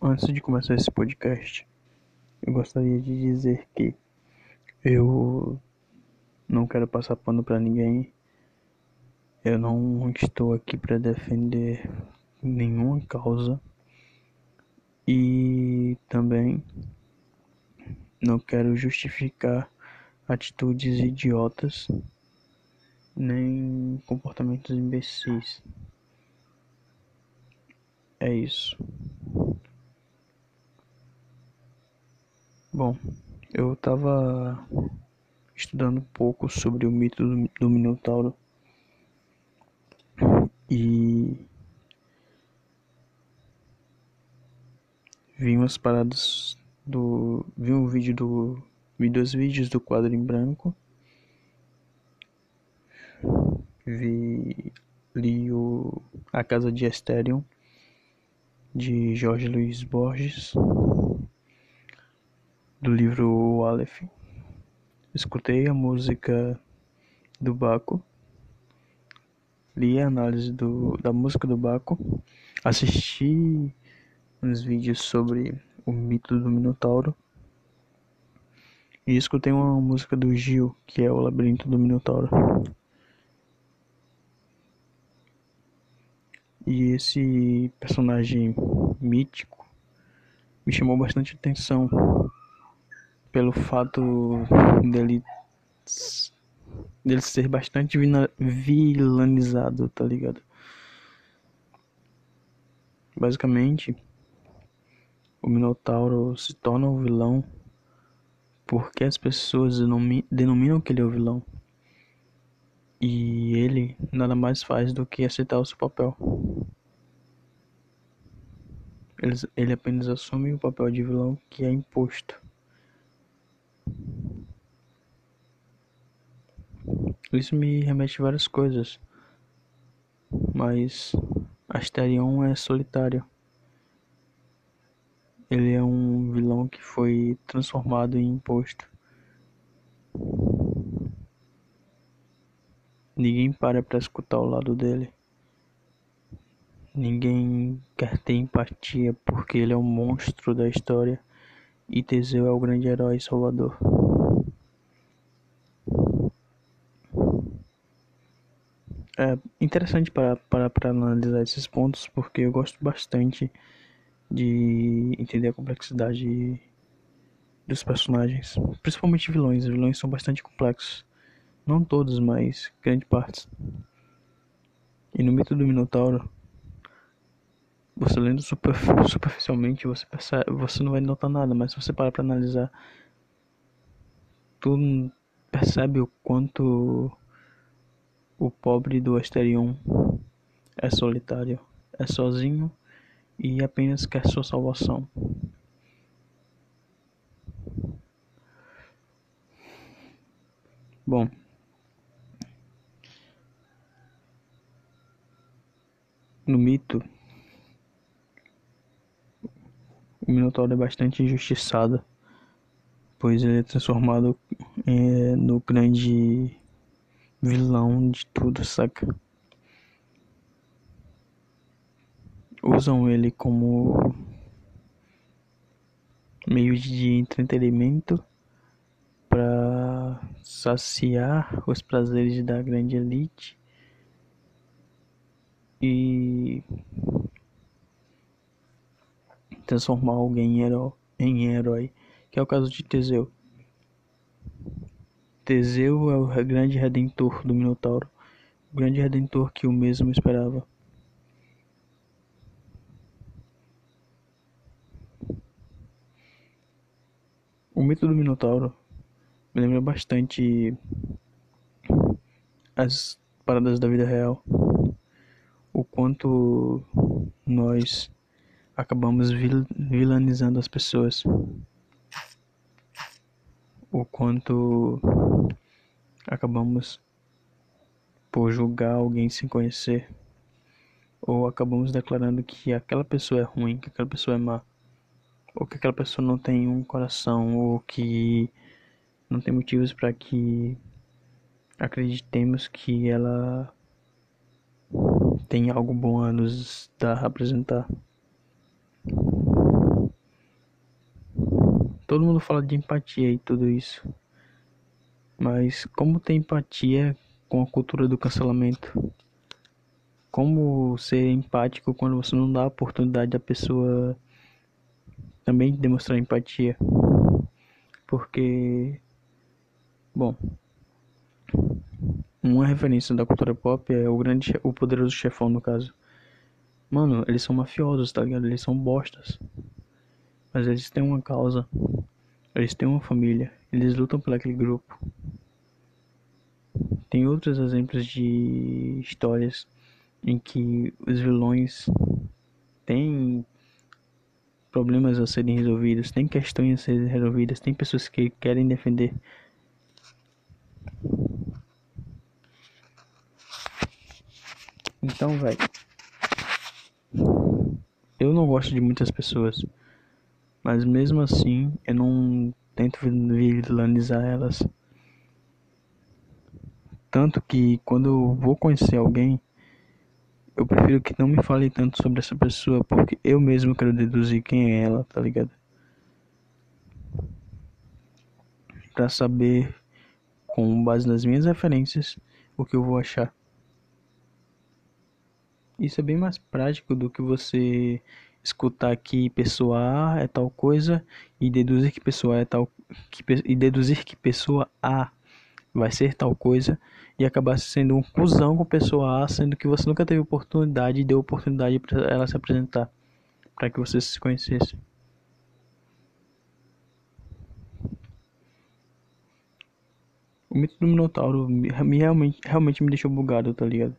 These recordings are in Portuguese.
Antes de começar esse podcast, eu gostaria de dizer que eu não quero passar pano para ninguém. Eu não estou aqui para defender nenhuma causa e também não quero justificar atitudes idiotas nem comportamentos imbecis. É isso. Bom, eu estava estudando um pouco sobre o mito do, do Minotauro. E vi umas paradas do vi um vídeo do vi dois vídeos do quadro em branco. Vi li o A Casa de Asterion de Jorge Luiz Borges do livro Aleph. Escutei a música do Baco, li a análise do, da música do Baco, assisti uns vídeos sobre o mito do Minotauro e escutei uma música do Gil, que é o Labirinto do Minotauro. E esse personagem mítico me chamou bastante atenção pelo fato dele dele ser bastante vilanizado, tá ligado? Basicamente, o Minotauro se torna o vilão porque as pessoas denominam que ele é o vilão. E ele nada mais faz do que aceitar o seu papel. Ele, ele apenas assume o papel de vilão que é imposto. Isso me remete a várias coisas, mas Asterion é solitário. Ele é um vilão que foi transformado em imposto. Ninguém para para escutar o lado dele. Ninguém quer ter empatia porque ele é o monstro da história e Teseu é o grande herói salvador. É interessante para, para, para analisar esses pontos, porque eu gosto bastante de entender a complexidade dos personagens, principalmente vilões. Os vilões são bastante complexos. Não todos, mas grande parte. E no mito do Minotauro, você lendo super, superficialmente, você percebe, você não vai notar nada, mas se você parar para analisar, tu percebe o quanto o pobre do Asterion é solitário, é sozinho e apenas quer sua salvação. Bom, no mito, o Minotauro é bastante injustiçado, pois ele é transformado é, no grande vilão de tudo, saca? Usam ele como meio de entretenimento para saciar os prazeres da grande elite e transformar alguém em herói, em herói, que é o caso de Teseu. Teseu é o grande redentor do Minotauro, o grande redentor que o mesmo esperava. O mito do Minotauro me lembra bastante as paradas da vida real. O quanto nós acabamos vil vilanizando as pessoas o quanto acabamos por julgar alguém sem conhecer, ou acabamos declarando que aquela pessoa é ruim, que aquela pessoa é má, ou que aquela pessoa não tem um coração, ou que não tem motivos para que acreditemos que ela tem algo bom a nos dar a apresentar. Todo mundo fala de empatia e tudo isso. Mas como ter empatia com a cultura do cancelamento? Como ser empático quando você não dá a oportunidade da pessoa também demonstrar empatia? Porque, bom, uma referência da cultura pop é o grande, o poderoso chefão no caso. Mano, eles são mafiosos, tá ligado? Eles são bostas. Mas eles têm uma causa. Eles têm uma família. Eles lutam por aquele grupo. Tem outros exemplos de histórias em que os vilões têm problemas a serem resolvidos, tem questões a serem resolvidas, tem pessoas que querem defender. Então, velho, eu não gosto de muitas pessoas, mas mesmo assim eu não tento vilanizar elas. Tanto que quando eu vou conhecer alguém, eu prefiro que não me fale tanto sobre essa pessoa, porque eu mesmo quero deduzir quem é ela, tá ligado? Pra saber, com base nas minhas referências, o que eu vou achar. Isso é bem mais prático do que você escutar que pessoa A é tal coisa e deduzir que pessoa é tal que, e deduzir que pessoa A vai ser tal coisa e acabar sendo um cuzão com pessoa A, sendo que você nunca teve oportunidade e deu oportunidade para ela se apresentar, para que você se conhecesse. O mito do Minotauro me, realmente, realmente me deixou bugado, tá ligado?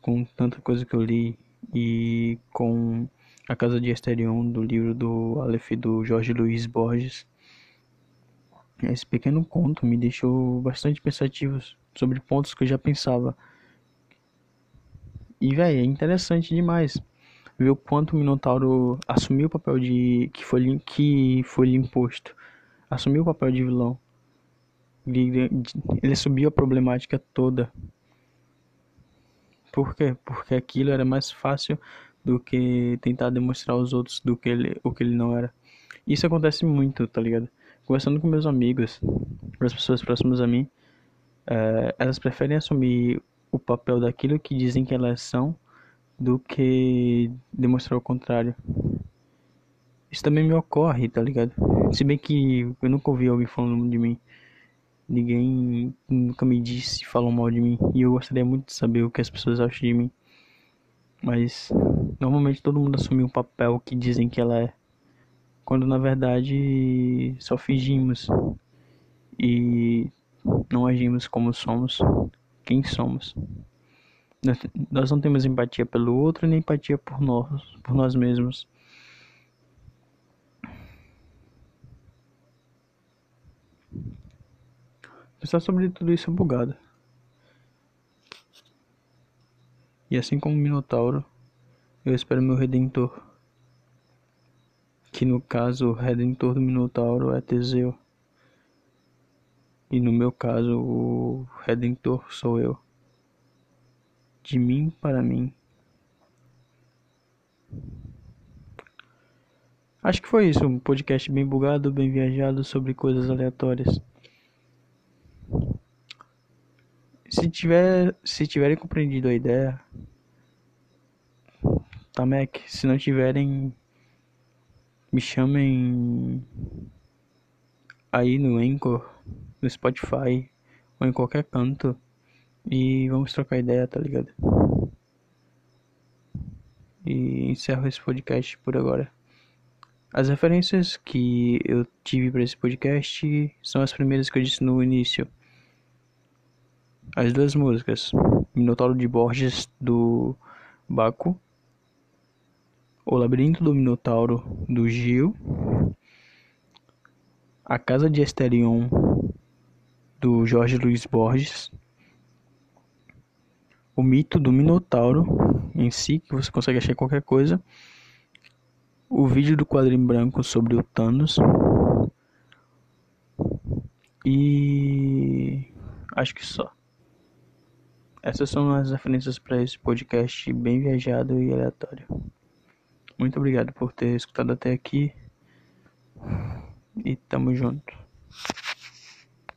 Com tanta coisa que eu li e com A Casa de Asterion, do livro do Aleph do Jorge Luiz Borges. Esse pequeno conto me deixou bastante pensativo sobre pontos que eu já pensava. E, velho, é interessante demais ver o quanto o Minotauro assumiu o papel de que foi que foi lhe imposto. Assumiu o papel de vilão. Ele, ele assumiu a problemática toda. Por quê? Porque aquilo era mais fácil do que tentar demonstrar aos outros do que ele, o que ele não era. Isso acontece muito, tá ligado? conversando com meus amigos, com as pessoas próximas a mim, é, elas preferem assumir o papel daquilo que dizem que elas são do que demonstrar o contrário. Isso também me ocorre, tá ligado? Se bem que eu nunca ouvi alguém falando de mim. Ninguém nunca me disse, falou mal de mim. E eu gostaria muito de saber o que as pessoas acham de mim. Mas normalmente todo mundo assume um papel que dizem que ela é quando na verdade só fingimos e não agimos como somos, quem somos. Nós não temos empatia pelo outro nem empatia por nós, por nós mesmos. Pensar sobre tudo isso é bugado. E assim como o Minotauro, eu espero meu Redentor que no caso o redentor do Minotauro é Teseu. E no meu caso o redentor sou eu. De mim para mim. Acho que foi isso, um podcast bem bugado, bem viajado sobre coisas aleatórias. Se tiver, se tiverem compreendido a ideia, Mac. Se não tiverem, me chamem aí no Anchor, no Spotify ou em qualquer canto e vamos trocar ideia, tá ligado? E encerro esse podcast por agora. As referências que eu tive para esse podcast são as primeiras que eu disse no início. As duas músicas, Minotauro de Borges do Baco o Labirinto do Minotauro, do Gil. A Casa de Asterion, do Jorge Luiz Borges. O Mito do Minotauro em si, que você consegue achar qualquer coisa. O vídeo do quadrinho branco sobre o Thanos. E acho que só. Essas são as referências para esse podcast bem viajado e aleatório. Muito obrigado por ter escutado até aqui. e tamo junto.